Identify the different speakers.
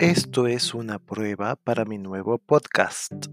Speaker 1: Esto es una prueba para mi nuevo podcast.